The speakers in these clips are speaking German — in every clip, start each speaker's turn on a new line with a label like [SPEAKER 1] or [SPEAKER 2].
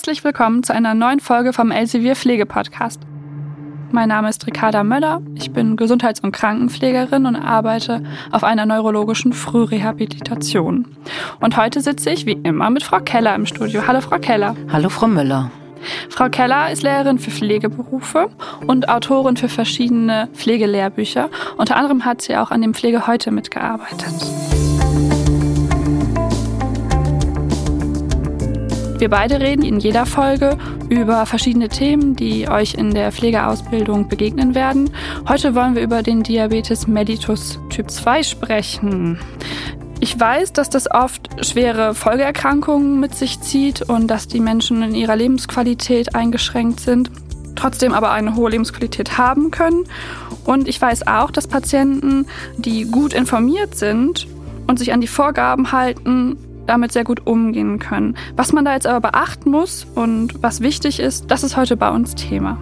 [SPEAKER 1] Herzlich willkommen zu einer neuen Folge vom Elsevier Pflegepodcast. Mein Name ist Ricarda Möller. Ich bin Gesundheits- und Krankenpflegerin und arbeite auf einer neurologischen Frührehabilitation. Und heute sitze ich wie immer mit Frau Keller im Studio. Hallo, Frau Keller.
[SPEAKER 2] Hallo, Frau Müller.
[SPEAKER 1] Frau Keller ist Lehrerin für Pflegeberufe und Autorin für verschiedene Pflegelehrbücher. Unter anderem hat sie auch an dem Pflege heute mitgearbeitet. Wir beide reden in jeder Folge über verschiedene Themen, die euch in der Pflegeausbildung begegnen werden. Heute wollen wir über den Diabetes mellitus Typ 2 sprechen. Ich weiß, dass das oft schwere Folgeerkrankungen mit sich zieht und dass die Menschen in ihrer Lebensqualität eingeschränkt sind, trotzdem aber eine hohe Lebensqualität haben können. Und ich weiß auch, dass Patienten, die gut informiert sind und sich an die Vorgaben halten, damit sehr gut umgehen können. Was man da jetzt aber beachten muss und was wichtig ist, das ist heute bei uns Thema.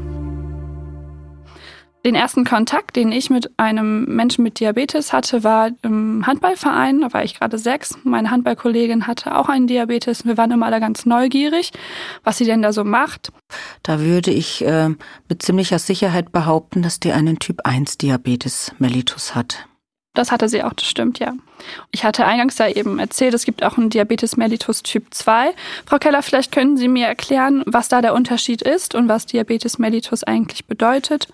[SPEAKER 1] Den ersten Kontakt, den ich mit einem Menschen mit Diabetes hatte, war im Handballverein. Da war ich gerade sechs. Meine Handballkollegin hatte auch einen Diabetes. Wir waren immer alle ganz neugierig, was sie denn da so macht.
[SPEAKER 2] Da würde ich äh, mit ziemlicher Sicherheit behaupten, dass die einen Typ 1 Diabetes mellitus hat.
[SPEAKER 1] Das hatte sie auch, das stimmt, ja. Ich hatte eingangs ja eben erzählt, es gibt auch einen Diabetes mellitus Typ 2. Frau Keller, vielleicht können Sie mir erklären, was da der Unterschied ist und was Diabetes mellitus eigentlich bedeutet.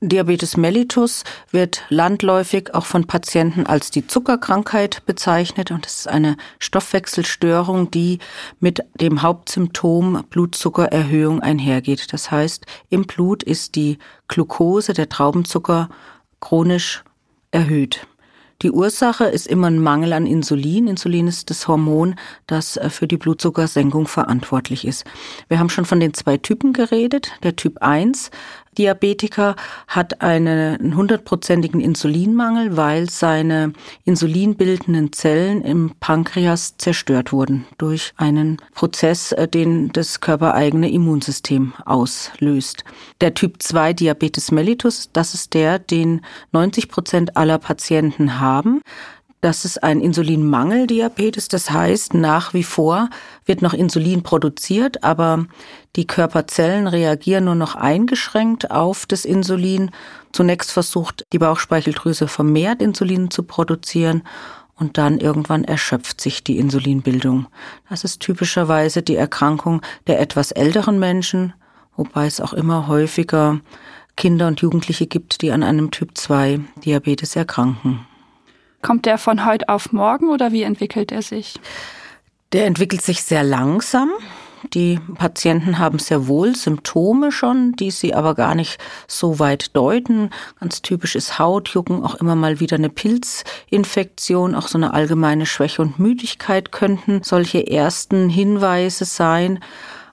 [SPEAKER 2] Diabetes mellitus wird landläufig auch von Patienten als die Zuckerkrankheit bezeichnet und es ist eine Stoffwechselstörung, die mit dem Hauptsymptom Blutzuckererhöhung einhergeht. Das heißt, im Blut ist die Glucose, der Traubenzucker, chronisch erhöht. Die Ursache ist immer ein Mangel an Insulin. Insulin ist das Hormon, das äh, für die Blutzuckersenkung verantwortlich ist. Wir haben schon von den zwei Typen geredet. Der Typ 1 Diabetiker hat einen hundertprozentigen Insulinmangel, weil seine insulinbildenden Zellen im Pankreas zerstört wurden durch einen Prozess, äh, den das körpereigene Immunsystem auslöst. Der Typ 2 Diabetes mellitus, das ist der, den 90 Prozent aller Patienten haben. Das ist ein Insulinmangeldiabetes. Das heißt, nach wie vor wird noch Insulin produziert, aber die Körperzellen reagieren nur noch eingeschränkt auf das Insulin. Zunächst versucht die Bauchspeicheldrüse vermehrt Insulin zu produzieren und dann irgendwann erschöpft sich die Insulinbildung. Das ist typischerweise die Erkrankung der etwas älteren Menschen, wobei es auch immer häufiger Kinder und Jugendliche gibt, die an einem Typ 2 Diabetes erkranken.
[SPEAKER 1] Kommt der von heute auf morgen oder wie entwickelt er sich?
[SPEAKER 2] Der entwickelt sich sehr langsam. Die Patienten haben sehr wohl Symptome schon, die sie aber gar nicht so weit deuten. Ganz typisch ist Hautjucken, auch immer mal wieder eine Pilzinfektion, auch so eine allgemeine Schwäche und Müdigkeit könnten solche ersten Hinweise sein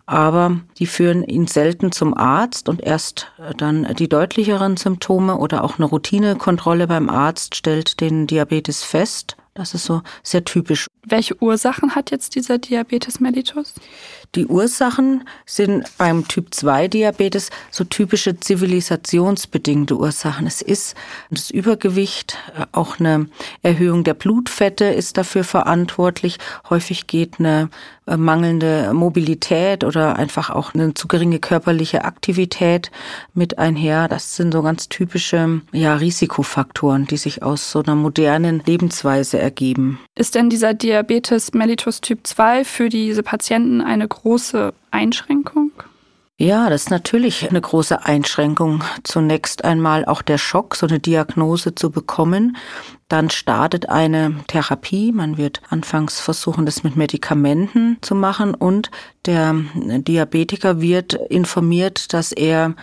[SPEAKER 2] aber die führen ihn selten zum Arzt und erst dann die deutlicheren Symptome oder auch eine Routinekontrolle beim Arzt stellt den Diabetes fest. Das ist so sehr typisch.
[SPEAKER 1] Welche Ursachen hat jetzt dieser Diabetes mellitus?
[SPEAKER 2] Die Ursachen sind beim Typ 2 Diabetes so typische zivilisationsbedingte Ursachen. Es ist das Übergewicht, auch eine Erhöhung der Blutfette ist dafür verantwortlich. Häufig geht eine äh, mangelnde Mobilität oder einfach auch eine zu geringe körperliche Aktivität mit einher. Das sind so ganz typische ja, Risikofaktoren, die sich aus so einer modernen Lebensweise ergeben.
[SPEAKER 1] Ist denn dieser Diabetes mellitus Typ 2 für diese Patienten eine große Einschränkung?
[SPEAKER 2] Ja, das ist natürlich eine große Einschränkung. Zunächst einmal auch der Schock, so eine Diagnose zu bekommen. Dann startet eine Therapie. Man wird anfangs versuchen, das mit Medikamenten zu machen und der Diabetiker wird informiert, dass er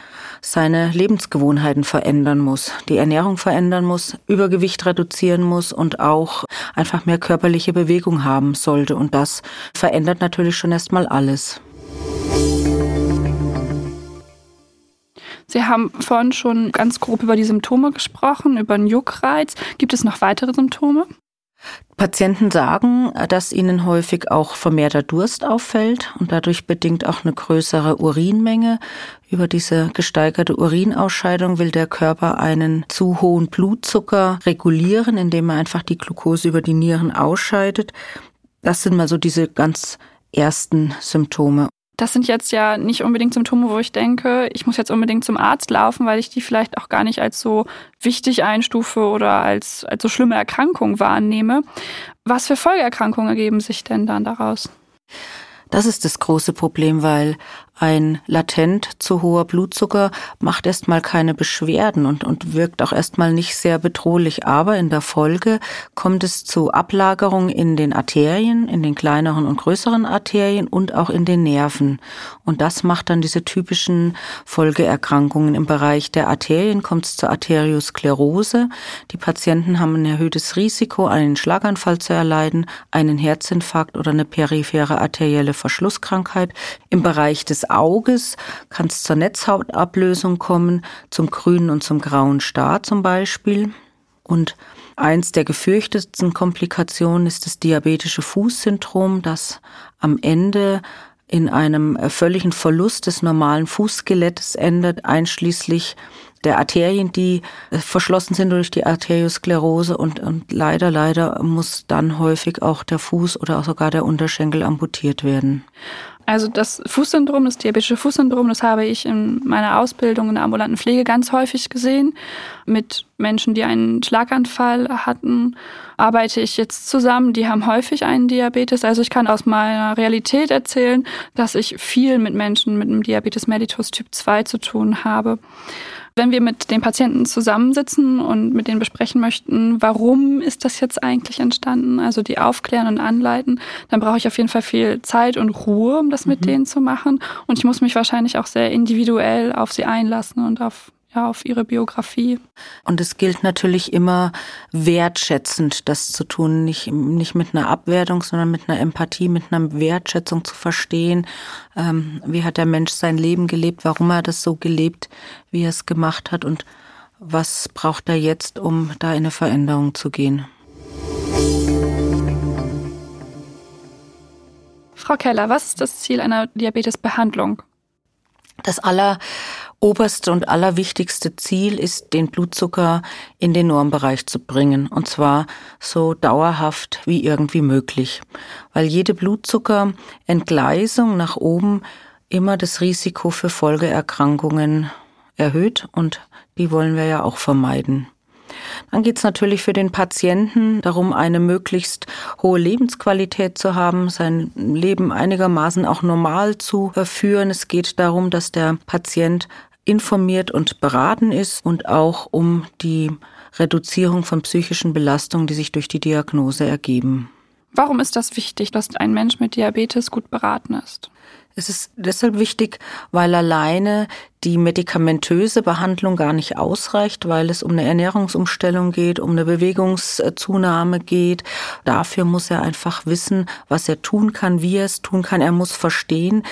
[SPEAKER 2] seine Lebensgewohnheiten verändern muss, die Ernährung verändern muss, Übergewicht reduzieren muss und auch einfach mehr körperliche Bewegung haben sollte. Und das verändert natürlich schon erstmal alles.
[SPEAKER 1] Sie haben vorhin schon ganz grob über die Symptome gesprochen, über einen Juckreiz. Gibt es noch weitere Symptome?
[SPEAKER 2] Patienten sagen, dass ihnen häufig auch vermehrter Durst auffällt und dadurch bedingt auch eine größere Urinmenge. Über diese gesteigerte Urinausscheidung will der Körper einen zu hohen Blutzucker regulieren, indem er einfach die Glucose über die Nieren ausscheidet. Das sind mal so diese ganz ersten Symptome.
[SPEAKER 1] Das sind jetzt ja nicht unbedingt Symptome, wo ich denke, ich muss jetzt unbedingt zum Arzt laufen, weil ich die vielleicht auch gar nicht als so wichtig einstufe oder als, als so schlimme Erkrankung wahrnehme. Was für Folgeerkrankungen ergeben sich denn dann daraus?
[SPEAKER 2] Das ist das große Problem, weil ein latent zu hoher Blutzucker macht erstmal keine Beschwerden und, und wirkt auch erstmal nicht sehr bedrohlich. Aber in der Folge kommt es zu Ablagerungen in den Arterien, in den kleineren und größeren Arterien und auch in den Nerven. Und das macht dann diese typischen Folgeerkrankungen. Im Bereich der Arterien kommt es zur Arteriosklerose. Die Patienten haben ein erhöhtes Risiko, einen Schlaganfall zu erleiden, einen Herzinfarkt oder eine periphere arterielle Verschlusskrankheit. Im Bereich des Auges kann es zur Netzhautablösung kommen, zum grünen und zum grauen Star zum Beispiel. Und eins der gefürchtetsten Komplikationen ist das diabetische Fußsyndrom, das am Ende in einem völligen Verlust des normalen Fußskeletts endet, einschließlich der Arterien, die verschlossen sind durch die Arteriosklerose und, und leider, leider muss dann häufig auch der Fuß oder auch sogar der Unterschenkel amputiert werden.
[SPEAKER 1] Also das Fußsyndrom, das diabetische Fußsyndrom, das habe ich in meiner Ausbildung in der ambulanten Pflege ganz häufig gesehen. Mit Menschen, die einen Schlaganfall hatten, arbeite ich jetzt zusammen. Die haben häufig einen Diabetes. Also ich kann aus meiner Realität erzählen, dass ich viel mit Menschen mit einem Diabetes mellitus Typ 2 zu tun habe. Wenn wir mit den Patienten zusammensitzen und mit denen besprechen möchten, warum ist das jetzt eigentlich entstanden, also die aufklären und anleiten, dann brauche ich auf jeden Fall viel Zeit und Ruhe, um das mit mhm. denen zu machen. Und ich muss mich wahrscheinlich auch sehr individuell auf sie einlassen und auf ja, auf ihre Biografie.
[SPEAKER 2] Und es gilt natürlich immer wertschätzend, das zu tun, nicht, nicht mit einer Abwertung, sondern mit einer Empathie, mit einer Wertschätzung zu verstehen, ähm, wie hat der Mensch sein Leben gelebt, warum er das so gelebt, wie er es gemacht hat und was braucht er jetzt, um da in eine Veränderung zu gehen.
[SPEAKER 1] Frau Keller, was ist das Ziel einer Diabetesbehandlung?
[SPEAKER 2] Das aller oberste und allerwichtigste Ziel ist, den Blutzucker in den Normbereich zu bringen. Und zwar so dauerhaft wie irgendwie möglich. Weil jede Blutzuckerentgleisung nach oben immer das Risiko für Folgeerkrankungen erhöht und die wollen wir ja auch vermeiden. Dann geht es natürlich für den Patienten darum, eine möglichst hohe Lebensqualität zu haben, sein Leben einigermaßen auch normal zu führen. Es geht darum, dass der Patient informiert und beraten ist und auch um die Reduzierung von psychischen Belastungen, die sich durch die Diagnose ergeben.
[SPEAKER 1] Warum ist das wichtig, dass ein Mensch mit Diabetes gut beraten ist?
[SPEAKER 2] Es ist deshalb wichtig, weil alleine die medikamentöse Behandlung gar nicht ausreicht, weil es um eine Ernährungsumstellung geht, um eine Bewegungszunahme geht. Dafür muss er einfach wissen, was er tun kann, wie er es tun kann. Er muss verstehen,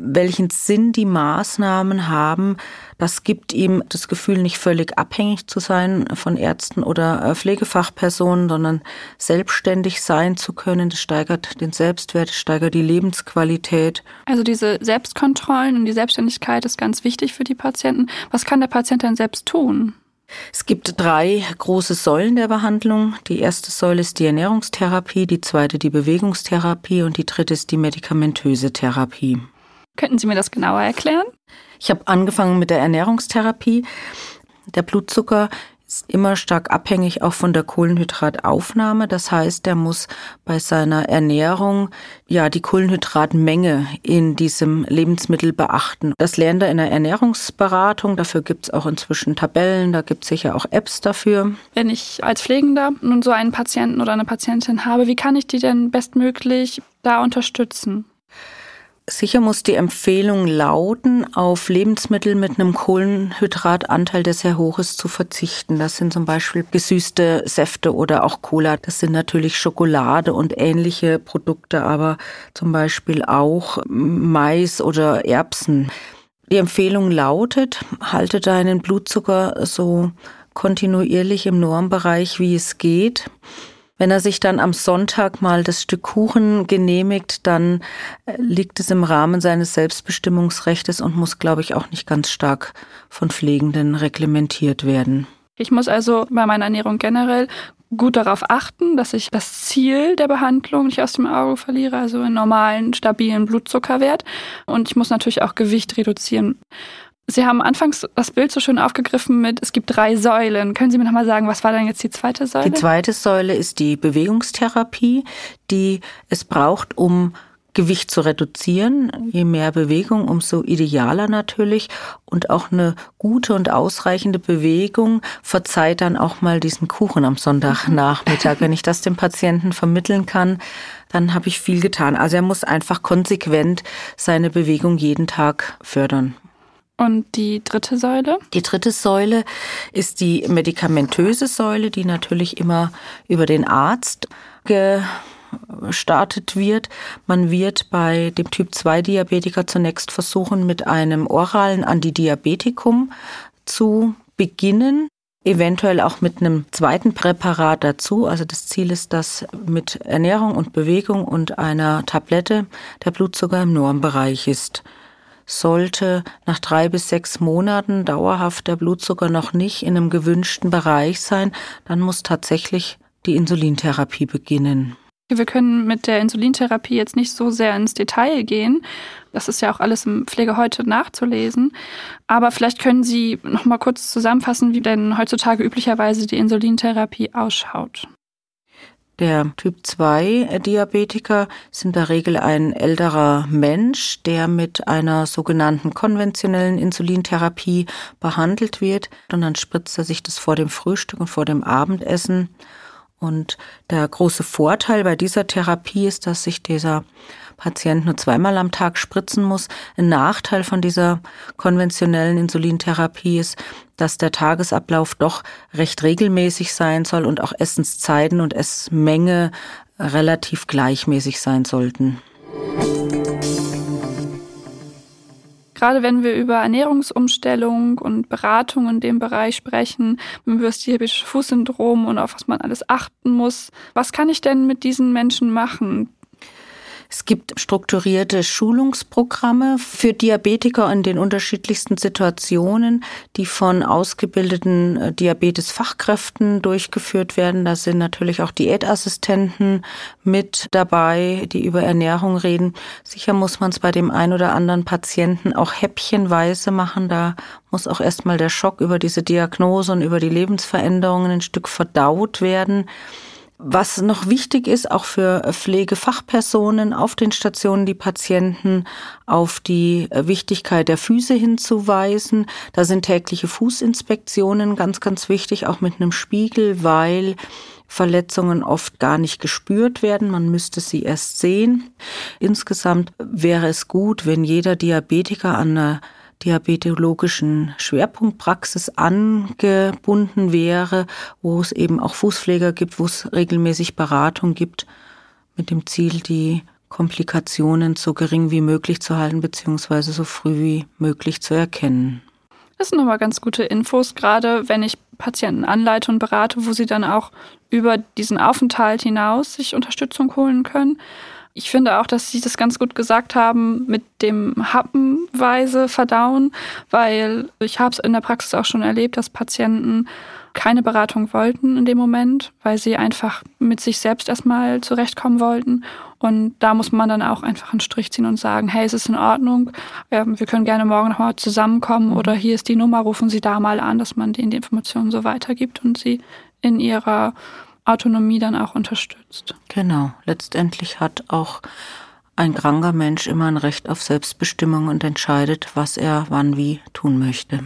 [SPEAKER 2] welchen Sinn die Maßnahmen haben. Das gibt ihm das Gefühl, nicht völlig abhängig zu sein von Ärzten oder äh, Pflegefachpersonen, sondern selbstständig sein zu können. Das steigert den Selbstwert, steigert die Lebensqualität.
[SPEAKER 1] Also diese Selbstkontrollen und die Selbstständigkeit ist ganz wichtig für die Patienten. Was kann der Patient denn selbst tun?
[SPEAKER 2] Es gibt drei große Säulen der Behandlung. Die erste Säule ist die Ernährungstherapie, die zweite die Bewegungstherapie und die dritte ist die medikamentöse Therapie.
[SPEAKER 1] Könnten Sie mir das genauer erklären?
[SPEAKER 2] Ich habe angefangen mit der Ernährungstherapie. Der Blutzucker ist immer stark abhängig auch von der Kohlenhydrataufnahme. Das heißt, er muss bei seiner Ernährung ja die Kohlenhydratmenge in diesem Lebensmittel beachten. Das lernt er in der Ernährungsberatung. Dafür gibt es auch inzwischen Tabellen, da gibt es sicher auch Apps dafür.
[SPEAKER 1] Wenn ich als Pflegender nun so einen Patienten oder eine Patientin habe, wie kann ich die denn bestmöglich da unterstützen?
[SPEAKER 2] Sicher muss die Empfehlung lauten, auf Lebensmittel mit einem Kohlenhydratanteil, der sehr hoch ist, zu verzichten. Das sind zum Beispiel gesüßte Säfte oder auch Cola. Das sind natürlich Schokolade und ähnliche Produkte, aber zum Beispiel auch Mais oder Erbsen. Die Empfehlung lautet, halte deinen Blutzucker so kontinuierlich im Normbereich, wie es geht. Wenn er sich dann am Sonntag mal das Stück Kuchen genehmigt, dann äh, liegt es im Rahmen seines Selbstbestimmungsrechtes und muss, glaube ich, auch nicht ganz stark von Pflegenden reglementiert werden.
[SPEAKER 1] Ich muss also bei meiner Ernährung generell gut darauf achten, dass ich das Ziel der Behandlung nicht aus dem Auge verliere, also einen normalen, stabilen Blutzuckerwert. Und ich muss natürlich auch Gewicht reduzieren. Sie haben anfangs das Bild so schön aufgegriffen mit, es gibt drei Säulen. Können Sie mir nochmal sagen, was war dann jetzt die zweite Säule?
[SPEAKER 2] Die zweite Säule ist die Bewegungstherapie, die es braucht, um Gewicht zu reduzieren. Je mehr Bewegung, umso idealer natürlich. Und auch eine gute und ausreichende Bewegung verzeiht dann auch mal diesen Kuchen am Sonntagnachmittag. Wenn ich das dem Patienten vermitteln kann, dann habe ich viel getan. Also er muss einfach konsequent seine Bewegung jeden Tag fördern.
[SPEAKER 1] Und die dritte Säule?
[SPEAKER 2] Die dritte Säule ist die medikamentöse Säule, die natürlich immer über den Arzt ge gestartet wird. Man wird bei dem Typ 2 Diabetiker zunächst versuchen, mit einem oralen Antidiabetikum zu beginnen, eventuell auch mit einem zweiten Präparat dazu. Also das Ziel ist, dass mit Ernährung und Bewegung und einer Tablette der Blutzucker im Normbereich ist. Sollte nach drei bis sechs Monaten dauerhaft der Blutzucker noch nicht in einem gewünschten Bereich sein, dann muss tatsächlich die Insulintherapie beginnen.
[SPEAKER 1] Wir können mit der Insulintherapie jetzt nicht so sehr ins Detail gehen. Das ist ja auch alles im Pflege heute nachzulesen. Aber vielleicht können Sie noch mal kurz zusammenfassen, wie denn heutzutage üblicherweise die Insulintherapie ausschaut.
[SPEAKER 2] Der Typ 2 Diabetiker ist in der Regel ein älterer Mensch, der mit einer sogenannten konventionellen Insulintherapie behandelt wird. Und dann spritzt er sich das vor dem Frühstück und vor dem Abendessen und der große Vorteil bei dieser Therapie ist, dass sich dieser Patient nur zweimal am Tag spritzen muss. Ein Nachteil von dieser konventionellen Insulintherapie ist, dass der Tagesablauf doch recht regelmäßig sein soll und auch Essenszeiten und Essmenge relativ gleichmäßig sein sollten.
[SPEAKER 1] Gerade wenn wir über Ernährungsumstellung und Beratung in dem Bereich sprechen, über das diabetische Fußsyndrom und auf was man alles achten muss, was kann ich denn mit diesen Menschen machen?
[SPEAKER 2] Es gibt strukturierte Schulungsprogramme für Diabetiker in den unterschiedlichsten Situationen, die von ausgebildeten äh, Diabetesfachkräften durchgeführt werden. Da sind natürlich auch Diätassistenten mit dabei, die über Ernährung reden. Sicher muss man es bei dem einen oder anderen Patienten auch häppchenweise machen. Da muss auch erstmal der Schock über diese Diagnose und über die Lebensveränderungen ein Stück verdaut werden. Was noch wichtig ist, auch für Pflegefachpersonen auf den Stationen, die Patienten auf die Wichtigkeit der Füße hinzuweisen. Da sind tägliche Fußinspektionen ganz, ganz wichtig, auch mit einem Spiegel, weil Verletzungen oft gar nicht gespürt werden. Man müsste sie erst sehen. Insgesamt wäre es gut, wenn jeder Diabetiker an einer diabetologischen Schwerpunktpraxis angebunden wäre, wo es eben auch Fußpfleger gibt, wo es regelmäßig Beratung gibt, mit dem Ziel, die Komplikationen so gering wie möglich zu halten, beziehungsweise so früh wie möglich zu erkennen.
[SPEAKER 1] Das sind nochmal ganz gute Infos, gerade wenn ich Patienten anleite und berate, wo sie dann auch über diesen Aufenthalt hinaus sich Unterstützung holen können. Ich finde auch, dass Sie das ganz gut gesagt haben mit dem Happenweise verdauen, weil ich habe es in der Praxis auch schon erlebt, dass Patienten keine Beratung wollten in dem Moment, weil sie einfach mit sich selbst erstmal zurechtkommen wollten. Und da muss man dann auch einfach einen Strich ziehen und sagen, hey, es ist in Ordnung, ähm, wir können gerne morgen nochmal zusammenkommen oder hier ist die Nummer, rufen Sie da mal an, dass man denen die Informationen so weitergibt und sie in ihrer Autonomie dann auch unterstützt.
[SPEAKER 2] Genau, letztendlich hat auch ein kranker Mensch immer ein Recht auf Selbstbestimmung und entscheidet, was er wann wie tun möchte.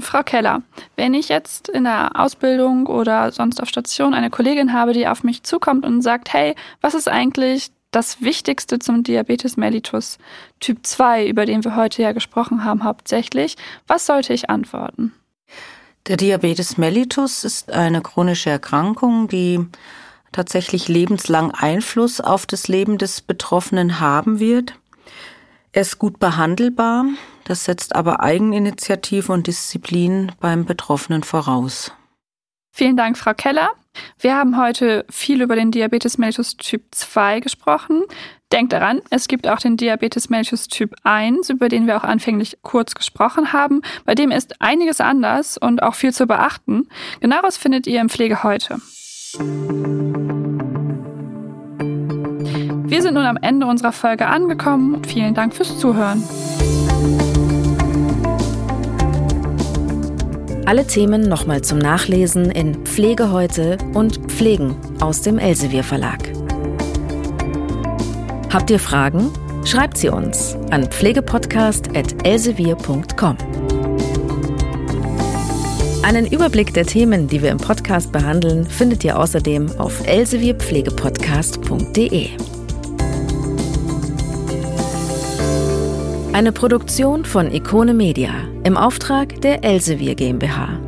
[SPEAKER 1] Frau Keller, wenn ich jetzt in der Ausbildung oder sonst auf Station eine Kollegin habe, die auf mich zukommt und sagt, hey, was ist eigentlich das Wichtigste zum Diabetes mellitus Typ 2, über den wir heute ja gesprochen haben hauptsächlich, was sollte ich antworten?
[SPEAKER 2] Der Diabetes mellitus ist eine chronische Erkrankung, die tatsächlich lebenslang Einfluss auf das Leben des Betroffenen haben wird. Er ist gut behandelbar, das setzt aber Eigeninitiative und Disziplin beim Betroffenen voraus.
[SPEAKER 1] Vielen Dank, Frau Keller. Wir haben heute viel über den Diabetes mellitus Typ 2 gesprochen. Denkt daran, es gibt auch den Diabetes mellitus Typ 1, über den wir auch anfänglich kurz gesprochen haben. Bei dem ist einiges anders und auch viel zu beachten. Genaueres findet ihr im Pflege heute. Wir sind nun am Ende unserer Folge angekommen. Vielen Dank fürs Zuhören.
[SPEAKER 3] Alle Themen nochmal zum Nachlesen in Pflege heute und Pflegen aus dem Elsevier Verlag. Habt ihr Fragen? Schreibt sie uns an pflegepodcast.elsevier.com. Einen Überblick der Themen, die wir im Podcast behandeln, findet ihr außerdem auf elsevierpflegepodcast.de. Eine Produktion von Ikone Media im Auftrag der Elsevier GmbH.